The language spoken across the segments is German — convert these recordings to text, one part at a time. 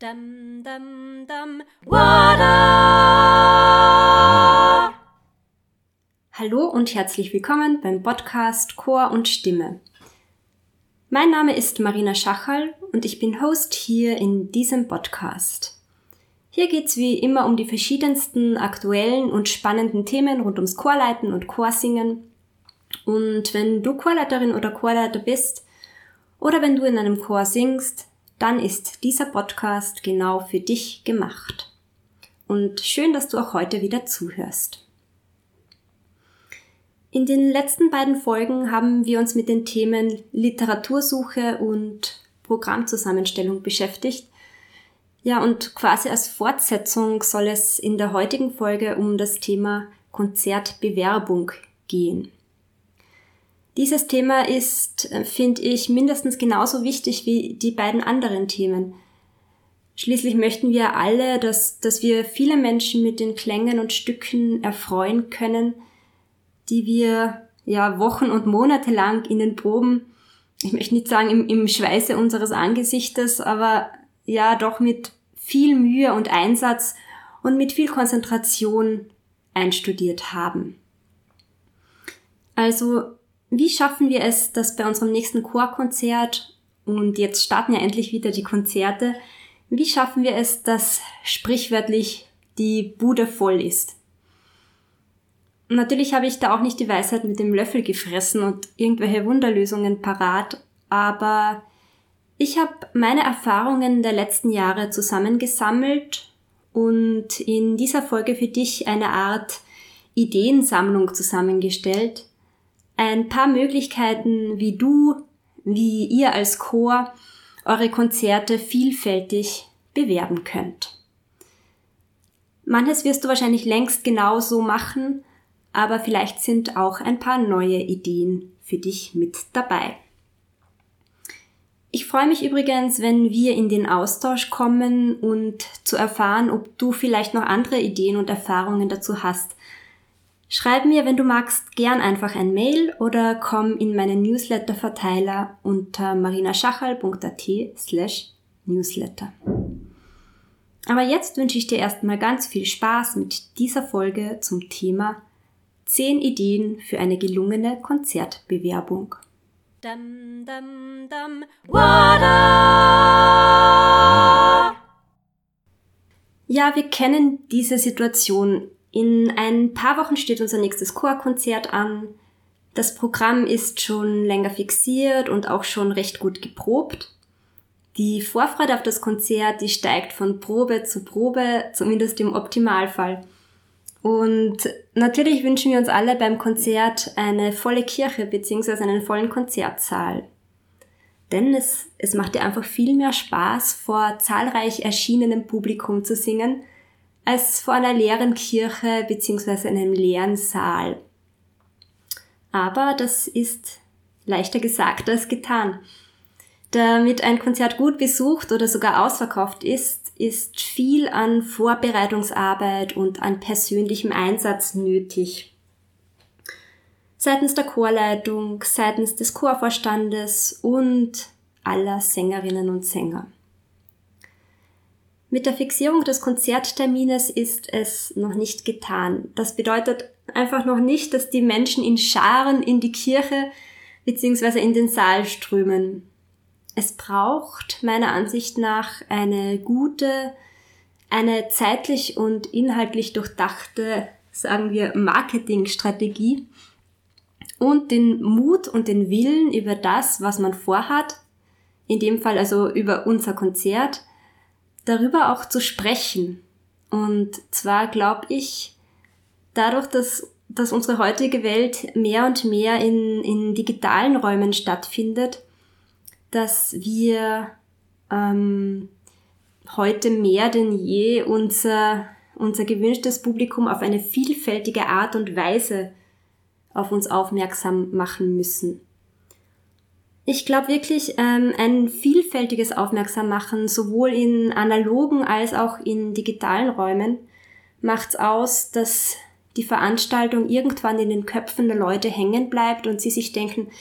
Dum, dum, dum, Wada! Hallo und herzlich willkommen beim Podcast Chor und Stimme. Mein Name ist Marina Schachal und ich bin Host hier in diesem Podcast. Hier geht's wie immer um die verschiedensten aktuellen und spannenden Themen rund ums Chorleiten und Chorsingen. Und wenn du Chorleiterin oder Chorleiter bist oder wenn du in einem Chor singst, dann ist dieser Podcast genau für dich gemacht. Und schön, dass du auch heute wieder zuhörst. In den letzten beiden Folgen haben wir uns mit den Themen Literatursuche und Programmzusammenstellung beschäftigt. Ja, und quasi als Fortsetzung soll es in der heutigen Folge um das Thema Konzertbewerbung gehen. Dieses Thema ist, äh, finde ich, mindestens genauso wichtig wie die beiden anderen Themen. Schließlich möchten wir alle, dass, dass wir viele Menschen mit den Klängen und Stücken erfreuen können, die wir ja Wochen und Monate lang in den Proben, ich möchte nicht sagen im, im Schweiße unseres Angesichtes, aber ja doch mit viel Mühe und Einsatz und mit viel Konzentration einstudiert haben. Also wie schaffen wir es, dass bei unserem nächsten Chorkonzert, und jetzt starten ja endlich wieder die Konzerte, wie schaffen wir es, dass sprichwörtlich die Bude voll ist? Natürlich habe ich da auch nicht die Weisheit mit dem Löffel gefressen und irgendwelche Wunderlösungen parat, aber ich habe meine Erfahrungen der letzten Jahre zusammengesammelt und in dieser Folge für dich eine Art Ideensammlung zusammengestellt, ein paar Möglichkeiten, wie du, wie ihr als Chor eure Konzerte vielfältig bewerben könnt. Manches wirst du wahrscheinlich längst genauso machen, aber vielleicht sind auch ein paar neue Ideen für dich mit dabei. Ich freue mich übrigens, wenn wir in den Austausch kommen und zu erfahren, ob du vielleicht noch andere Ideen und Erfahrungen dazu hast. Schreib mir, wenn du magst, gern einfach ein Mail oder komm in meinen Newsletter-Verteiler unter marinaschachal.at slash newsletter. Aber jetzt wünsche ich dir erstmal ganz viel Spaß mit dieser Folge zum Thema 10 Ideen für eine gelungene Konzertbewerbung. Dum, dum, dum, ja, wir kennen diese Situation in ein paar Wochen steht unser nächstes Chorkonzert an. Das Programm ist schon länger fixiert und auch schon recht gut geprobt. Die Vorfreude auf das Konzert, die steigt von Probe zu Probe, zumindest im Optimalfall. Und natürlich wünschen wir uns alle beim Konzert eine volle Kirche bzw. einen vollen Konzertsaal. Denn es, es macht dir einfach viel mehr Spaß, vor zahlreich erschienenem Publikum zu singen, als vor einer leeren Kirche bzw. einem leeren Saal. Aber das ist leichter gesagt als getan. Damit ein Konzert gut besucht oder sogar ausverkauft ist, ist viel an Vorbereitungsarbeit und an persönlichem Einsatz nötig. Seitens der Chorleitung, seitens des Chorvorstandes und aller Sängerinnen und Sänger. Mit der Fixierung des Konzerttermines ist es noch nicht getan. Das bedeutet einfach noch nicht, dass die Menschen in Scharen in die Kirche bzw. in den Saal strömen. Es braucht meiner Ansicht nach eine gute, eine zeitlich und inhaltlich durchdachte, sagen wir, Marketingstrategie und den Mut und den Willen über das, was man vorhat, in dem Fall also über unser Konzert, darüber auch zu sprechen. Und zwar glaube ich, dadurch, dass, dass unsere heutige Welt mehr und mehr in, in digitalen Räumen stattfindet, dass wir ähm, heute mehr denn je unser, unser gewünschtes Publikum auf eine vielfältige Art und Weise auf uns aufmerksam machen müssen. Ich glaube wirklich, ähm, ein vielfältiges Aufmerksammachen, sowohl in analogen als auch in digitalen Räumen, macht's aus, dass die Veranstaltung irgendwann in den Köpfen der Leute hängen bleibt und sie sich denken,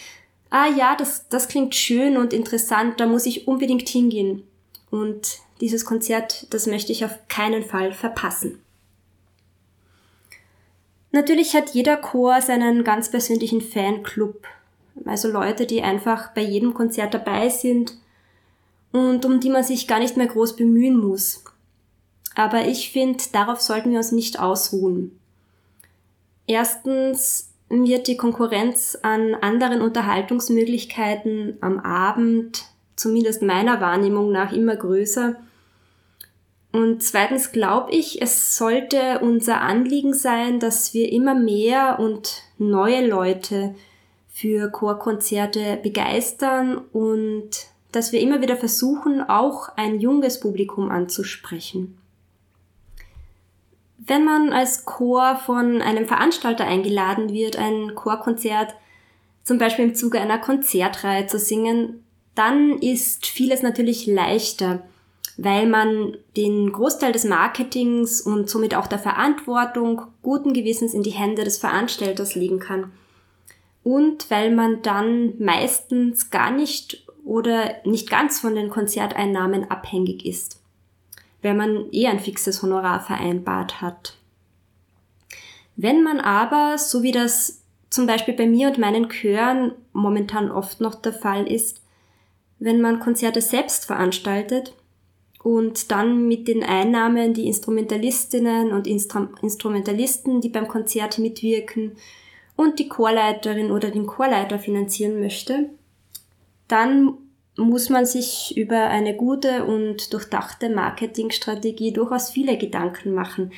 ah ja, das, das klingt schön und interessant, da muss ich unbedingt hingehen. Und dieses Konzert, das möchte ich auf keinen Fall verpassen. Natürlich hat jeder Chor seinen ganz persönlichen Fanclub, also Leute, die einfach bei jedem Konzert dabei sind und um die man sich gar nicht mehr groß bemühen muss. Aber ich finde, darauf sollten wir uns nicht ausruhen. Erstens wird die Konkurrenz an anderen Unterhaltungsmöglichkeiten am Abend, zumindest meiner Wahrnehmung nach, immer größer. Und zweitens glaube ich, es sollte unser Anliegen sein, dass wir immer mehr und neue Leute für Chorkonzerte begeistern und dass wir immer wieder versuchen, auch ein junges Publikum anzusprechen. Wenn man als Chor von einem Veranstalter eingeladen wird, ein Chorkonzert zum Beispiel im Zuge einer Konzertreihe zu singen, dann ist vieles natürlich leichter, weil man den Großteil des Marketings und somit auch der Verantwortung guten Gewissens in die Hände des Veranstalters legen kann. Und weil man dann meistens gar nicht oder nicht ganz von den Konzerteinnahmen abhängig ist, wenn man eh ein fixes Honorar vereinbart hat. Wenn man aber, so wie das zum Beispiel bei mir und meinen Chören momentan oft noch der Fall ist, wenn man Konzerte selbst veranstaltet und dann mit den Einnahmen die Instrumentalistinnen und Instru Instrumentalisten, die beim Konzert mitwirken und die Chorleiterin oder den Chorleiter finanzieren möchte, dann muss man sich über eine gute und durchdachte Marketingstrategie durchaus viele Gedanken machen,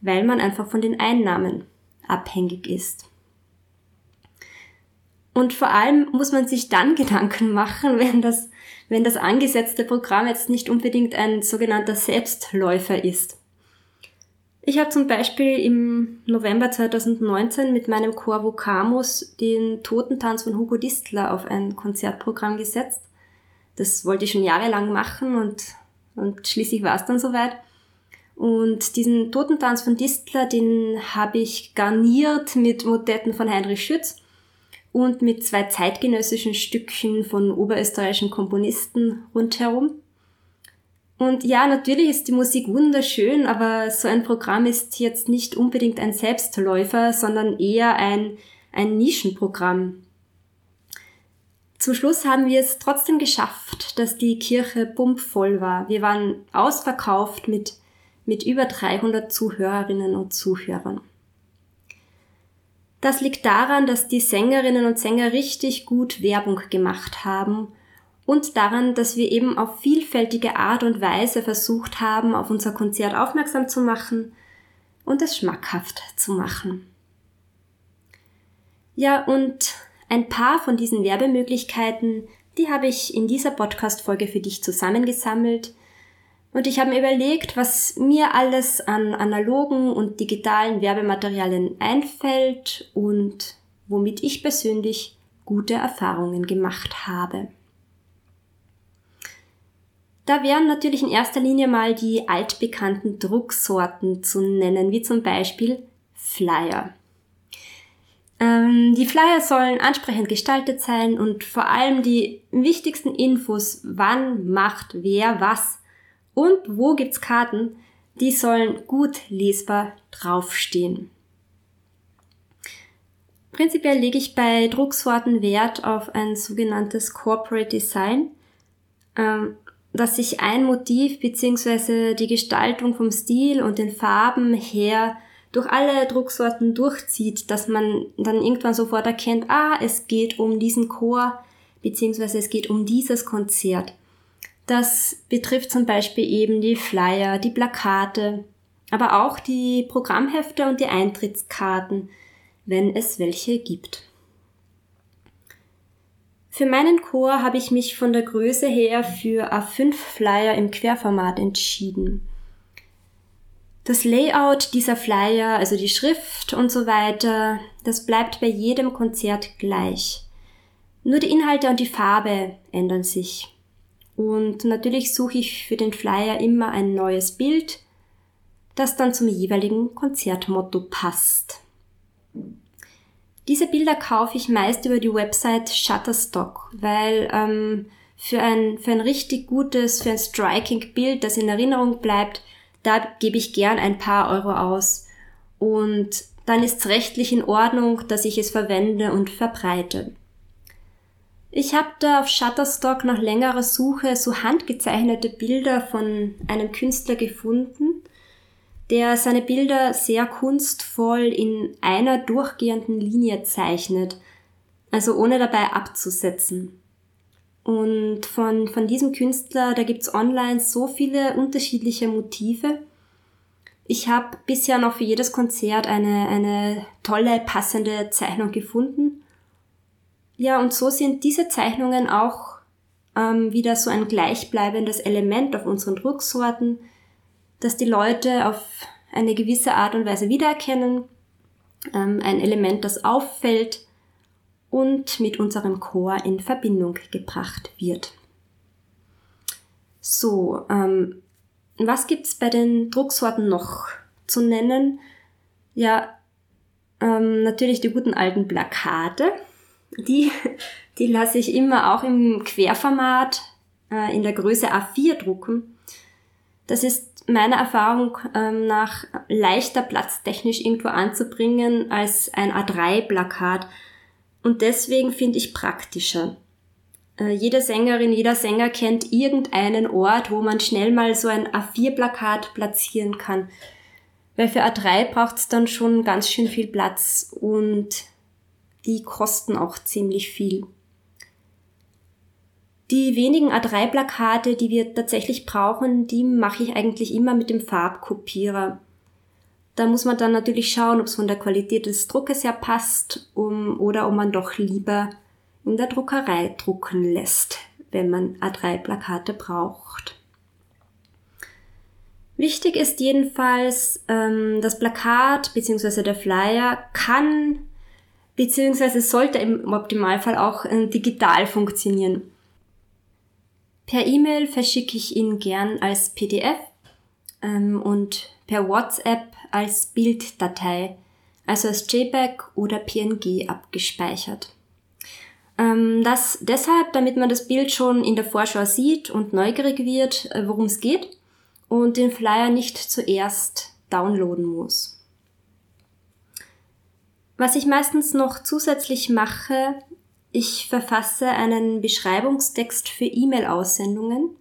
weil man einfach von den Einnahmen abhängig ist. Und vor allem muss man sich dann Gedanken machen, wenn das, wenn das angesetzte Programm jetzt nicht unbedingt ein sogenannter Selbstläufer ist. Ich habe zum Beispiel im November 2019 mit meinem Chor Vocamus den Totentanz von Hugo Distler auf ein Konzertprogramm gesetzt. Das wollte ich schon jahrelang machen und, und schließlich war es dann soweit. Und diesen Totentanz von Distler, den habe ich garniert mit Motetten von Heinrich Schütz und mit zwei zeitgenössischen Stückchen von oberösterreichischen Komponisten rundherum. Und ja, natürlich ist die Musik wunderschön, aber so ein Programm ist jetzt nicht unbedingt ein Selbstläufer, sondern eher ein, ein Nischenprogramm. Zum Schluss haben wir es trotzdem geschafft, dass die Kirche pumpvoll war. Wir waren ausverkauft mit, mit über 300 Zuhörerinnen und Zuhörern. Das liegt daran, dass die Sängerinnen und Sänger richtig gut Werbung gemacht haben und daran, dass wir eben auf vielfältige Art und Weise versucht haben, auf unser Konzert aufmerksam zu machen und es schmackhaft zu machen. Ja, und ein paar von diesen Werbemöglichkeiten, die habe ich in dieser Podcast-Folge für dich zusammengesammelt. Und ich habe mir überlegt, was mir alles an analogen und digitalen Werbematerialien einfällt und womit ich persönlich gute Erfahrungen gemacht habe. Da wären natürlich in erster Linie mal die altbekannten Drucksorten zu nennen, wie zum Beispiel Flyer. Ähm, die Flyer sollen ansprechend gestaltet sein und vor allem die wichtigsten Infos, wann macht wer was und wo gibt's Karten, die sollen gut lesbar draufstehen. Prinzipiell lege ich bei Drucksorten Wert auf ein sogenanntes Corporate Design. Ähm, dass sich ein Motiv bzw. die Gestaltung vom Stil und den Farben her durch alle Drucksorten durchzieht, dass man dann irgendwann sofort erkennt, ah, es geht um diesen Chor bzw. es geht um dieses Konzert. Das betrifft zum Beispiel eben die Flyer, die Plakate, aber auch die Programmhefte und die Eintrittskarten, wenn es welche gibt. Für meinen Chor habe ich mich von der Größe her für A5 Flyer im Querformat entschieden. Das Layout dieser Flyer, also die Schrift und so weiter, das bleibt bei jedem Konzert gleich. Nur die Inhalte und die Farbe ändern sich. Und natürlich suche ich für den Flyer immer ein neues Bild, das dann zum jeweiligen Konzertmotto passt. Diese Bilder kaufe ich meist über die Website Shutterstock, weil ähm, für ein, für ein richtig gutes, für ein striking Bild, das in Erinnerung bleibt, da gebe ich gern ein paar Euro aus. Und dann ist es rechtlich in Ordnung, dass ich es verwende und verbreite. Ich habe da auf Shutterstock nach längerer Suche so handgezeichnete Bilder von einem Künstler gefunden, der seine Bilder sehr kunstvoll in einer durchgehenden Linie zeichnet, also ohne dabei abzusetzen. Und von, von diesem Künstler, da gibt's online so viele unterschiedliche Motive. Ich habe bisher noch für jedes Konzert eine, eine tolle, passende Zeichnung gefunden. Ja, und so sind diese Zeichnungen auch ähm, wieder so ein gleichbleibendes Element auf unseren Drucksorten, dass die Leute auf eine gewisse Art und Weise wiedererkennen, ähm, ein Element, das auffällt und mit unserem Chor in Verbindung gebracht wird. So, ähm, was gibt's bei den Drucksorten noch zu nennen? Ja, ähm, natürlich die guten alten Plakate. Die, die lasse ich immer auch im Querformat äh, in der Größe A4 drucken. Das ist meiner Erfahrung ähm, nach leichter platztechnisch irgendwo anzubringen als ein A3-Plakat. Und deswegen finde ich praktischer. Äh, jede Sängerin, jeder Sänger kennt irgendeinen Ort, wo man schnell mal so ein A4-Plakat platzieren kann. Weil für A3 braucht es dann schon ganz schön viel Platz und die kosten auch ziemlich viel. Die wenigen A3-Plakate, die wir tatsächlich brauchen, die mache ich eigentlich immer mit dem Farbkopierer. Da muss man dann natürlich schauen, ob es von der Qualität des Druckes her passt um, oder ob man doch lieber in der Druckerei drucken lässt, wenn man A3-Plakate braucht. Wichtig ist jedenfalls, ähm, das Plakat bzw. der Flyer kann bzw. sollte im Optimalfall auch äh, digital funktionieren. Per E-Mail verschicke ich ihn gern als PDF ähm, und per WhatsApp als Bilddatei, also als JPEG oder PNG abgespeichert. Ähm, das deshalb, damit man das Bild schon in der Vorschau sieht und neugierig wird, äh, worum es geht und den Flyer nicht zuerst downloaden muss. Was ich meistens noch zusätzlich mache, ich verfasse einen Beschreibungstext für E-Mail-Aussendungen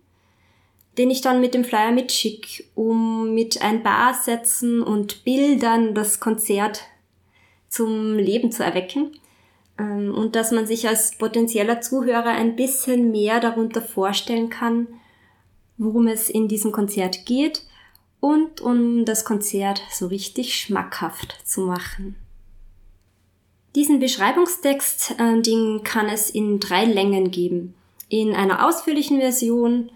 den ich dann mit dem Flyer mitschicke, um mit ein paar Sätzen und Bildern das Konzert zum Leben zu erwecken ähm, und dass man sich als potenzieller Zuhörer ein bisschen mehr darunter vorstellen kann, worum es in diesem Konzert geht und um das Konzert so richtig schmackhaft zu machen. Diesen Beschreibungstext, äh, den kann es in drei Längen geben. In einer ausführlichen Version,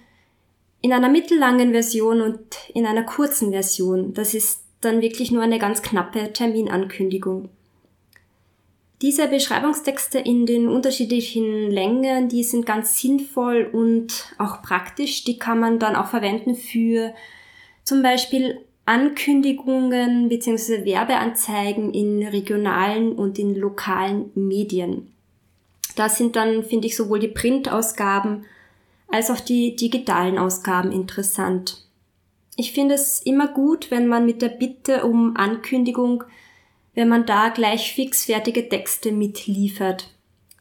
in einer mittellangen Version und in einer kurzen Version. Das ist dann wirklich nur eine ganz knappe Terminankündigung. Diese Beschreibungstexte in den unterschiedlichen Längen, die sind ganz sinnvoll und auch praktisch. Die kann man dann auch verwenden für zum Beispiel Ankündigungen bzw. Werbeanzeigen in regionalen und in lokalen Medien. Da sind dann, finde ich, sowohl die Printausgaben als auch die digitalen Ausgaben interessant. Ich finde es immer gut, wenn man mit der Bitte um Ankündigung, wenn man da gleich fixfertige Texte mitliefert.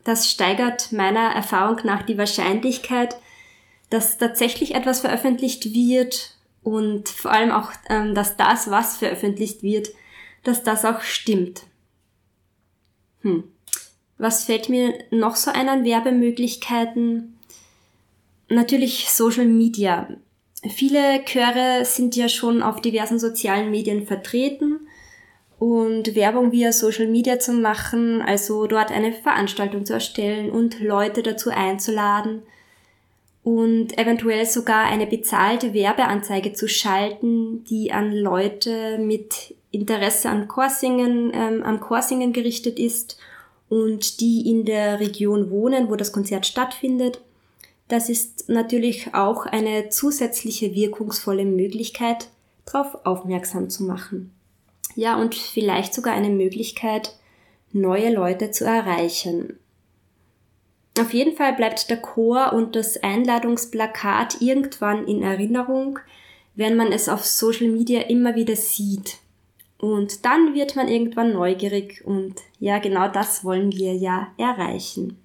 Das steigert meiner Erfahrung nach die Wahrscheinlichkeit, dass tatsächlich etwas veröffentlicht wird und vor allem auch, ähm, dass das, was veröffentlicht wird, dass das auch stimmt. Hm. Was fällt mir noch so ein an Werbemöglichkeiten? natürlich Social Media. Viele Chöre sind ja schon auf diversen sozialen Medien vertreten und Werbung via Social Media zu machen, also dort eine Veranstaltung zu erstellen und Leute dazu einzuladen und eventuell sogar eine bezahlte Werbeanzeige zu schalten, die an Leute mit Interesse an Chorsingen, ähm, am Chorsingen gerichtet ist und die in der Region wohnen, wo das Konzert stattfindet das ist natürlich auch eine zusätzliche wirkungsvolle Möglichkeit, darauf aufmerksam zu machen. Ja, und vielleicht sogar eine Möglichkeit, neue Leute zu erreichen. Auf jeden Fall bleibt der Chor und das Einladungsplakat irgendwann in Erinnerung, wenn man es auf Social Media immer wieder sieht. Und dann wird man irgendwann neugierig und ja, genau das wollen wir ja erreichen.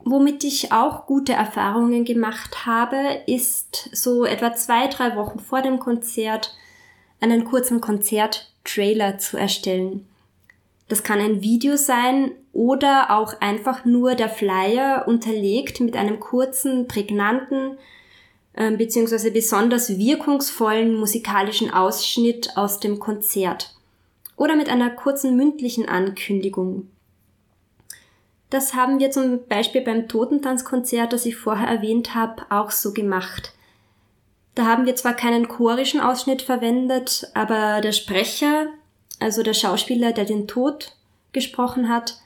Womit ich auch gute Erfahrungen gemacht habe, ist so etwa zwei, drei Wochen vor dem Konzert einen kurzen Konzerttrailer zu erstellen. Das kann ein Video sein oder auch einfach nur der Flyer unterlegt mit einem kurzen, prägnanten äh, bzw. besonders wirkungsvollen musikalischen Ausschnitt aus dem Konzert oder mit einer kurzen mündlichen Ankündigung. Das haben wir zum Beispiel beim Totentanzkonzert, das ich vorher erwähnt habe, auch so gemacht. Da haben wir zwar keinen chorischen Ausschnitt verwendet, aber der Sprecher, also der Schauspieler, der den Tod gesprochen hat,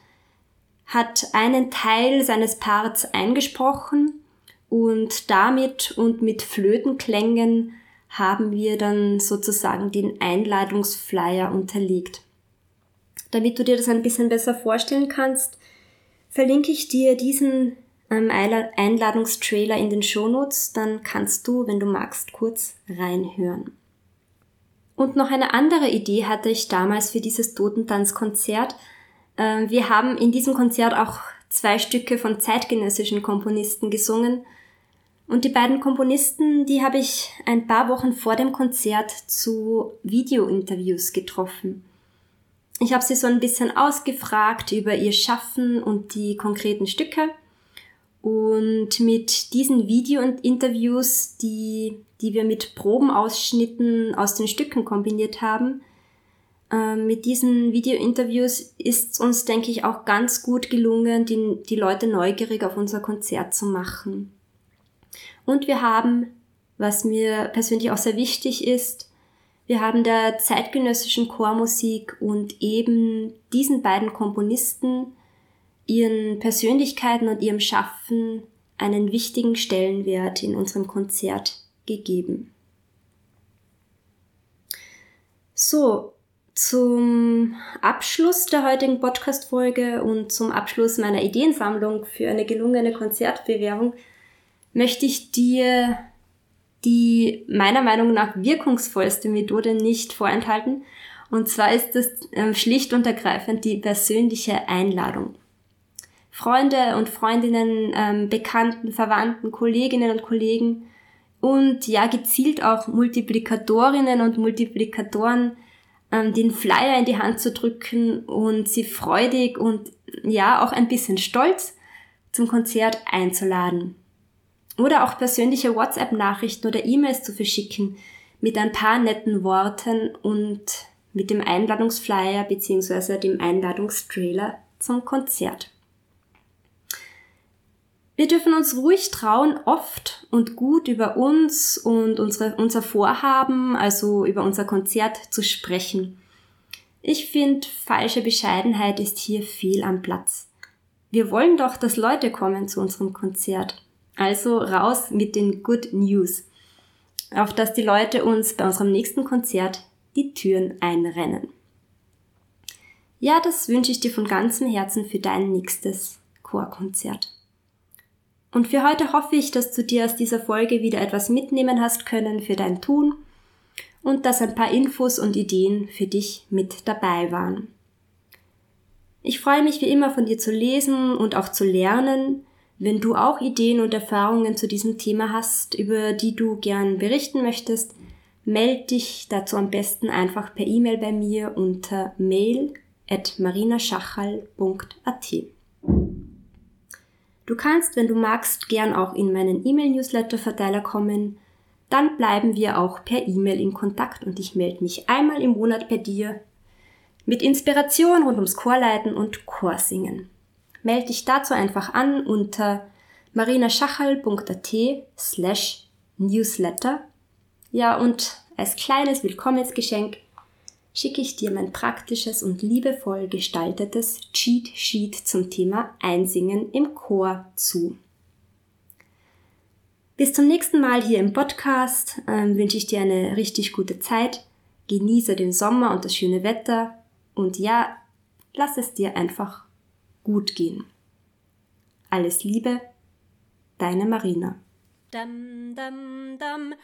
hat einen Teil seines Parts eingesprochen und damit und mit Flötenklängen haben wir dann sozusagen den Einladungsflyer unterlegt. Damit du dir das ein bisschen besser vorstellen kannst, verlinke ich dir diesen ähm, Einladungstrailer in den Shownotes, dann kannst du, wenn du magst, kurz reinhören. Und noch eine andere Idee hatte ich damals für dieses Totentanzkonzert. Wir haben in diesem Konzert auch zwei Stücke von zeitgenössischen Komponisten gesungen. Und die beiden Komponisten, die habe ich ein paar Wochen vor dem Konzert zu Videointerviews getroffen. Ich habe sie so ein bisschen ausgefragt über ihr Schaffen und die konkreten Stücke. Und mit diesen Video-Interviews, die, die wir mit Probenausschnitten aus den Stücken kombiniert haben, äh, mit diesen Video-Interviews ist uns, denke ich, auch ganz gut gelungen, die, die Leute neugierig auf unser Konzert zu machen. Und wir haben, was mir persönlich auch sehr wichtig ist, wir haben der zeitgenössischen Chormusik und eben diesen beiden Komponisten, ihren Persönlichkeiten und ihrem Schaffen einen wichtigen Stellenwert in unserem Konzert gegeben. So, zum Abschluss der heutigen Podcast-Folge und zum Abschluss meiner Ideensammlung für eine gelungene Konzertbewährung möchte ich dir die meiner Meinung nach wirkungsvollste Methode nicht vorenthalten. Und zwar ist es ähm, schlicht und ergreifend die persönliche Einladung. Freunde und Freundinnen, ähm, Bekannten, Verwandten, Kolleginnen und Kollegen und ja gezielt auch Multiplikatorinnen und Multiplikatoren ähm, den Flyer in die Hand zu drücken und sie freudig und ja auch ein bisschen stolz zum Konzert einzuladen. Oder auch persönliche WhatsApp-Nachrichten oder E-Mails zu verschicken mit ein paar netten Worten und mit dem Einladungsflyer bzw. dem Einladungstrailer zum Konzert. Wir dürfen uns ruhig trauen, oft und gut über uns und unsere, unser Vorhaben, also über unser Konzert zu sprechen. Ich finde, falsche Bescheidenheit ist hier fehl am Platz. Wir wollen doch, dass Leute kommen zu unserem Konzert. Also raus mit den Good News, auf dass die Leute uns bei unserem nächsten Konzert die Türen einrennen. Ja, das wünsche ich dir von ganzem Herzen für dein nächstes Chorkonzert. Und für heute hoffe ich, dass du dir aus dieser Folge wieder etwas mitnehmen hast können für dein Tun und dass ein paar Infos und Ideen für dich mit dabei waren. Ich freue mich wie immer von dir zu lesen und auch zu lernen wenn du auch Ideen und Erfahrungen zu diesem Thema hast, über die du gern berichten möchtest, melde dich dazu am besten einfach per E-Mail bei mir unter mail at marinaschachal.at. Du kannst, wenn du magst, gern auch in meinen E-Mail-Newsletter-Verteiler kommen. Dann bleiben wir auch per E-Mail in Kontakt und ich melde mich einmal im Monat bei dir mit Inspiration rund ums Chorleiten und Chorsingen. Melde dich dazu einfach an unter marinaschachal.at slash newsletter. Ja, und als kleines Willkommensgeschenk schicke ich dir mein praktisches und liebevoll gestaltetes Cheat Sheet zum Thema Einsingen im Chor zu. Bis zum nächsten Mal hier im Podcast äh, wünsche ich dir eine richtig gute Zeit. Genieße den Sommer und das schöne Wetter. Und ja, lass es dir einfach gut gehen. Alles Liebe, deine Marina. Dum, dum, dum.